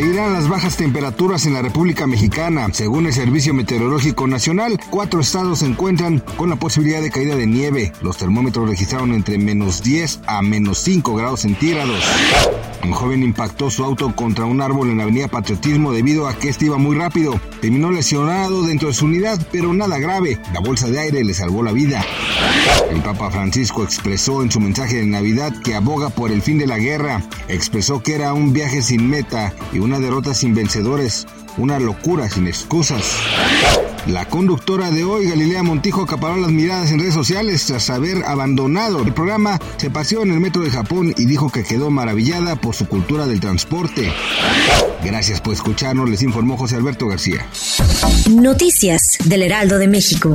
Seguirán las bajas temperaturas en la República Mexicana. Según el Servicio Meteorológico Nacional, cuatro estados se encuentran con la posibilidad de caída de nieve. Los termómetros registraron entre menos 10 a menos 5 grados centígrados. Un joven impactó su auto contra un árbol en la avenida Patriotismo debido a que este iba muy rápido. Terminó lesionado dentro de su unidad, pero nada grave. La bolsa de aire le salvó la vida. El Papa Francisco expresó en su mensaje de Navidad que aboga por el fin de la guerra. Expresó que era un viaje sin meta y una derrota sin vencedores, una locura sin excusas. La conductora de hoy, Galilea Montijo, acaparó las miradas en redes sociales tras haber abandonado el programa. Se paseó en el metro de Japón y dijo que quedó maravillada por su cultura del transporte. Gracias por escucharnos, les informó José Alberto García. Noticias del Heraldo de México.